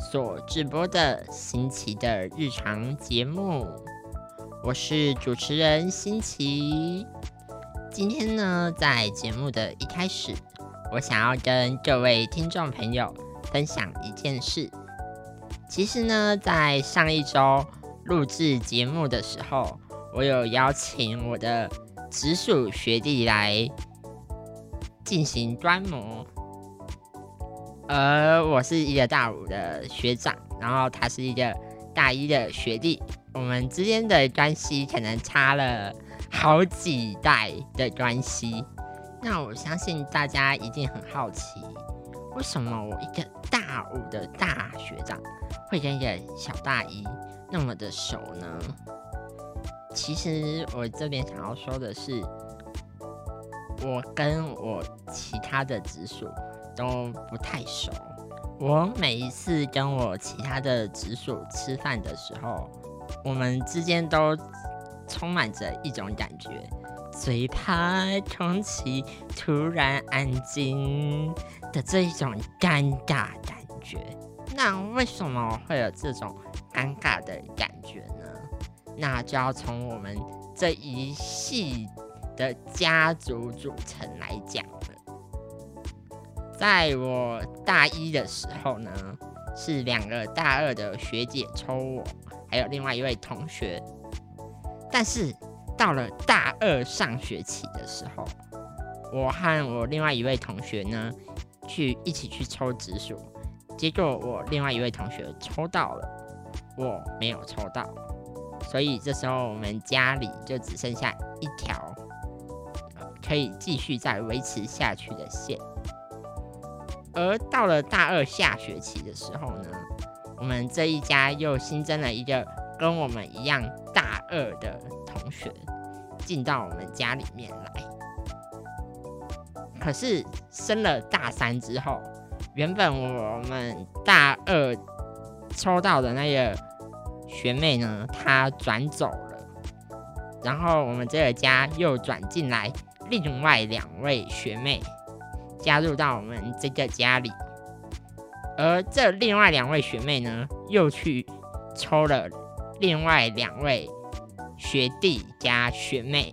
所直播的新奇的日常节目，我是主持人新奇。今天呢，在节目的一开始，我想要跟各位听众朋友分享一件事。其实呢，在上一周录制节目的时候，我有邀请我的直属学弟来进行观摩。而我是一个大五的学长，然后他是一个大一的学弟，我们之间的关系可能差了好几代的关系。那我相信大家一定很好奇，为什么我一个大五的大学长会跟一个小大一那么的熟呢？其实我这边想要说的是，我跟我其他的直属。都不太熟。我每一次跟我其他的直属吃饭的时候，我们之间都充满着一种感觉，最怕空气突然安静的这一种尴尬感觉。那为什么会有这种尴尬的感觉呢？那就要从我们这一系的家族组成来讲。在我大一的时候呢，是两个大二的学姐抽我，还有另外一位同学。但是到了大二上学期的时候，我和我另外一位同学呢，去一起去抽直属，结果我另外一位同学抽到了，我没有抽到，所以这时候我们家里就只剩下一条可以继续再维持下去的线。而到了大二下学期的时候呢，我们这一家又新增了一个跟我们一样大二的同学进到我们家里面来。可是升了大三之后，原本我们大二抽到的那个学妹呢，她转走了，然后我们这个家又转进来另外两位学妹。加入到我们这个家里，而这另外两位学妹呢，又去抽了另外两位学弟加学妹，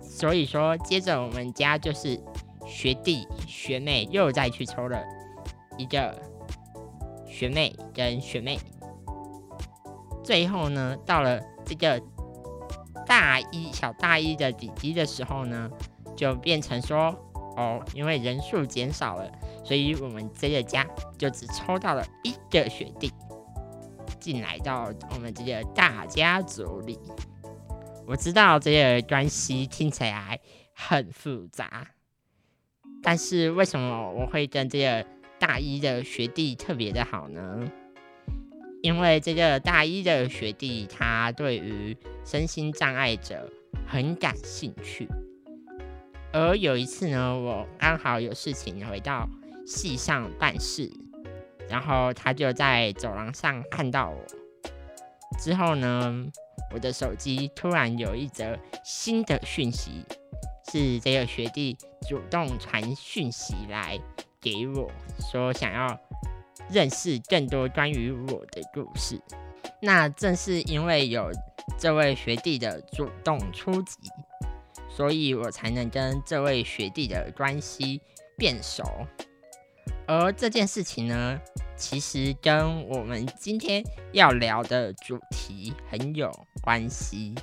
所以说接着我们家就是学弟学妹又再去抽了一个学妹跟学妹，最后呢，到了这个大一小大一的弟弟的时候呢，就变成说。哦，因为人数减少了，所以我们这个家就只抽到了一个学弟进来到我们这个大家族里。我知道这个关系听起来很复杂，但是为什么我会跟这个大一的学弟特别的好呢？因为这个大一的学弟他对于身心障碍者很感兴趣。而有一次呢，我刚好有事情回到系上办事，然后他就在走廊上看到我。之后呢，我的手机突然有一则新的讯息，是这个学弟主动传讯息来给我，说想要认识更多关于我的故事。那正是因为有这位学弟的主动出击。所以我才能跟这位学弟的关系变熟，而这件事情呢，其实跟我们今天要聊的主题很有关系，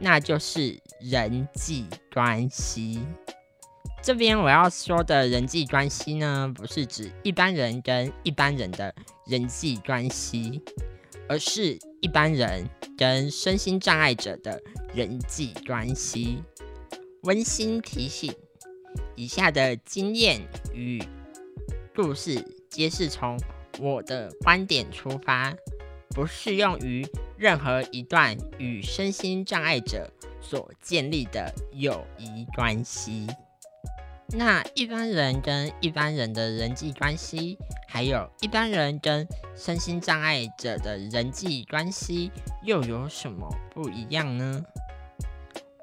那就是人际关系。这边我要说的人际关系呢，不是指一般人跟一般人的人际关系，而是一般人跟身心障碍者的人际关系。温馨提醒：以下的经验与故事皆是从我的观点出发，不适用于任何一段与身心障碍者所建立的友谊关系。那一般人跟一般人的人际关系，还有一般人跟身心障碍者的人际关系，又有什么不一样呢？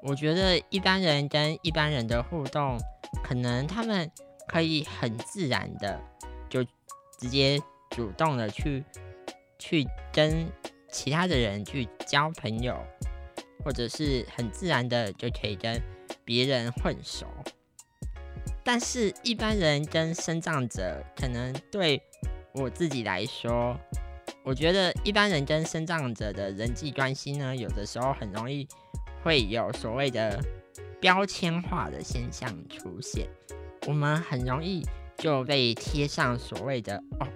我觉得一般人跟一般人的互动，可能他们可以很自然的就直接主动的去去跟其他的人去交朋友，或者是很自然的就可以跟别人混熟。但是，一般人跟生障者，可能对我自己来说，我觉得一般人跟生障者的人际关系呢，有的时候很容易会有所谓的标签化的现象出现。我们很容易就被贴上所谓的“哦，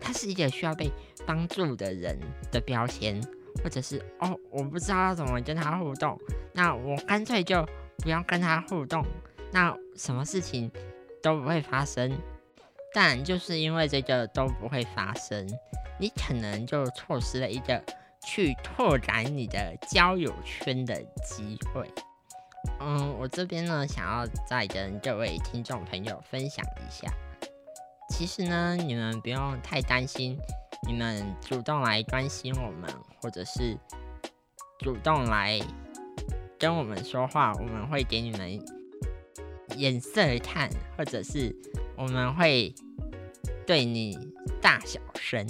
他是一个需要被帮助的人”的标签，或者是“哦，我不知道怎么跟他互动，那我干脆就不要跟他互动”。那什么事情都不会发生，但就是因为这个都不会发生，你可能就错失了一个去拓展你的交友圈的机会。嗯，我这边呢，想要再跟各位听众朋友分享一下，其实呢，你们不用太担心，你们主动来关心我们，或者是主动来跟我们说话，我们会给你们。眼色看，或者是我们会对你大小声，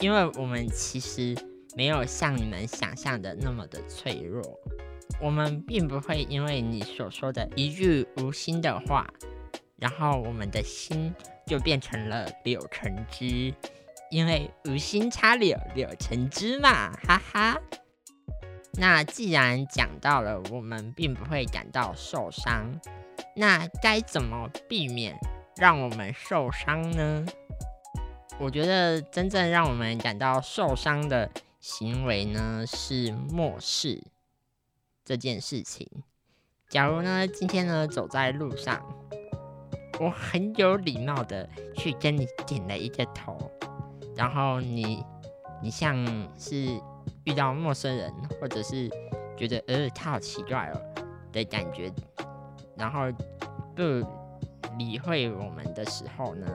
因为我们其实没有像你们想象的那么的脆弱。我们并不会因为你所说的一句无心的话，然后我们的心就变成了柳橙汁，因为无心插柳，柳橙汁嘛，哈哈。那既然讲到了，我们并不会感到受伤。那该怎么避免让我们受伤呢？我觉得真正让我们感到受伤的行为呢，是漠视这件事情。假如呢，今天呢走在路上，我很有礼貌的去跟你点了一个头，然后你你像是遇到陌生人，或者是觉得呃他好奇怪哦的感觉。然后不理会我们的时候呢，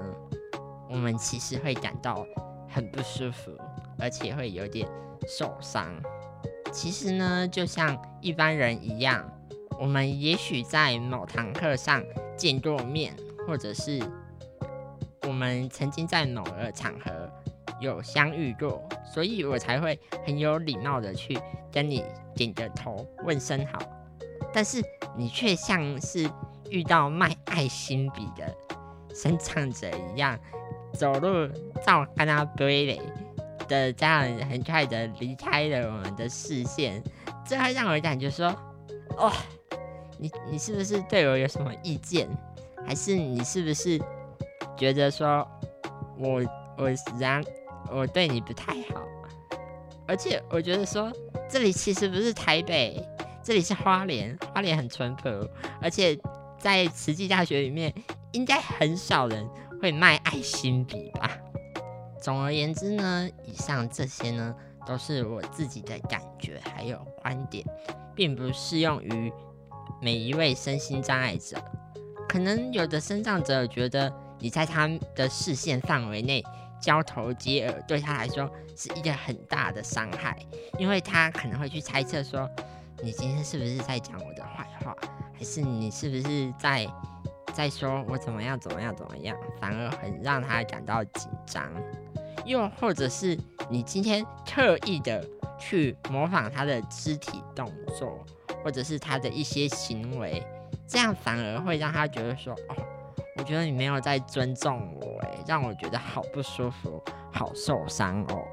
我们其实会感到很不舒服，而且会有点受伤。其实呢，就像一般人一样，我们也许在某堂课上见过面，或者是我们曾经在某个场合有相遇过，所以我才会很有礼貌的去跟你点个头，问声好。但是你却像是遇到卖爱心笔的生长者一样，走路照跟他堆垒的这样很快的离开了我们的视线，这会让我感觉说，哇，你你是不是对我有什么意见？还是你是不是觉得说我我然我对你不太好？而且我觉得说这里其实不是台北。这里是花莲，花莲很淳朴，而且在慈济大学里面，应该很少人会卖爱心笔吧。总而言之呢，以上这些呢，都是我自己的感觉还有观点，并不适用于每一位身心障碍者。可能有的身障者觉得你在他的视线范围内交头接耳，对他来说是一个很大的伤害，因为他可能会去猜测说。你今天是不是在讲我的坏话，还是你是不是在在说我怎么样怎么样怎么样，反而很让他感到紧张？又或者是你今天特意的去模仿他的肢体动作，或者是他的一些行为，这样反而会让他觉得说，哦，我觉得你没有在尊重我，诶，让我觉得好不舒服，好受伤哦。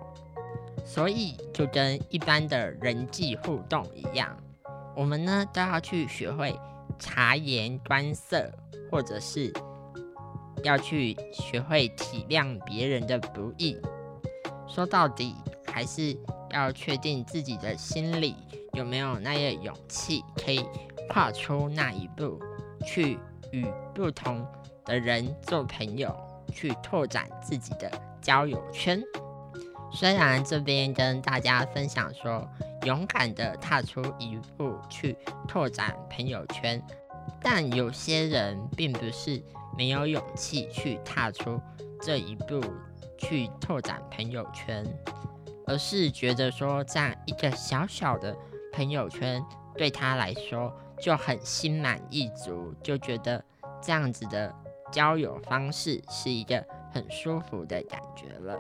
所以就跟一般的人际互动一样，我们呢都要去学会察言观色，或者是要去学会体谅别人的不易。说到底，还是要确定自己的心里有没有那个勇气，可以跨出那一步，去与不同的人做朋友，去拓展自己的交友圈。虽然这边跟大家分享说，勇敢的踏出一步去拓展朋友圈，但有些人并不是没有勇气去踏出这一步去拓展朋友圈，而是觉得说这样一个小小的朋友圈对他来说就很心满意足，就觉得这样子的交友方式是一个很舒服的感觉了。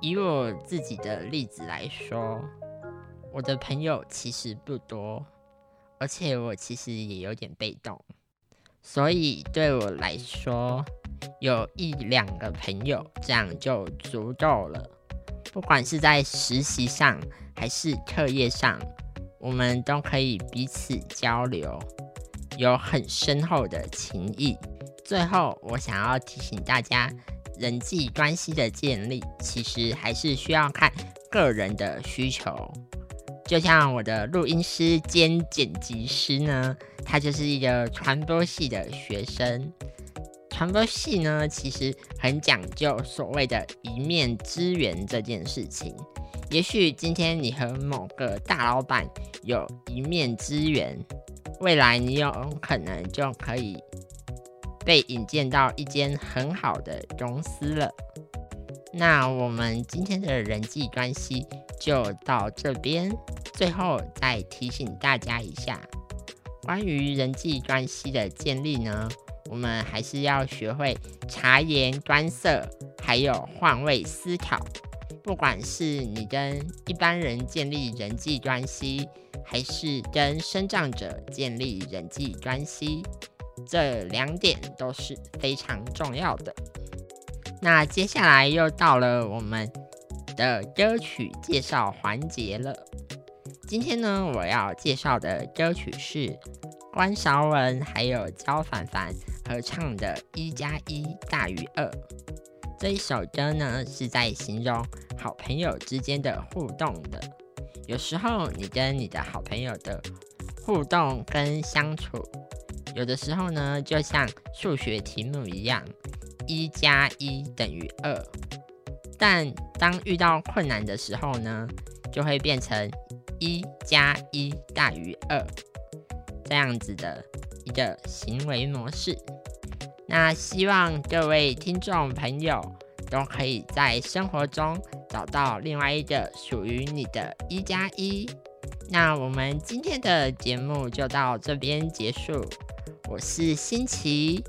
以我自己的例子来说，我的朋友其实不多，而且我其实也有点被动，所以对我来说，有一两个朋友这样就足够了。不管是在实习上还是课业上，我们都可以彼此交流，有很深厚的情谊。最后，我想要提醒大家。人际关系的建立，其实还是需要看个人的需求。就像我的录音师兼剪辑师呢，他就是一个传播系的学生。传播系呢，其实很讲究所谓的一面之缘这件事情。也许今天你和某个大老板有一面之缘，未来你有可能就可以。被引荐到一间很好的公司了。那我们今天的人际关系就到这边。最后再提醒大家一下，关于人际关系的建立呢，我们还是要学会察言观色，还有换位思考。不管是你跟一般人建立人际关系，还是跟生长者建立人际关系。这两点都是非常重要的。那接下来又到了我们的歌曲介绍环节了。今天呢，我要介绍的歌曲是关韶文还有焦凡凡合唱的《一加一大于二》。这一首歌呢，是在形容好朋友之间的互动的。有时候你跟你的好朋友的互动跟相处。有的时候呢，就像数学题目一样，一加一等于二。但当遇到困难的时候呢，就会变成一加一大于二这样子的一个行为模式。那希望各位听众朋友都可以在生活中找到另外一个属于你的一加一。那我们今天的节目就到这边结束。我是新奇，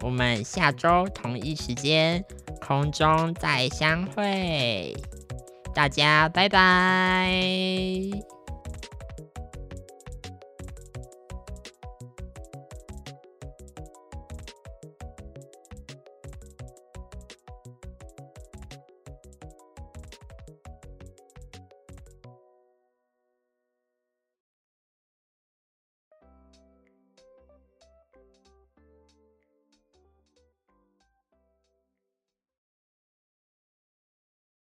我们下周同一时间空中再相会，大家拜拜。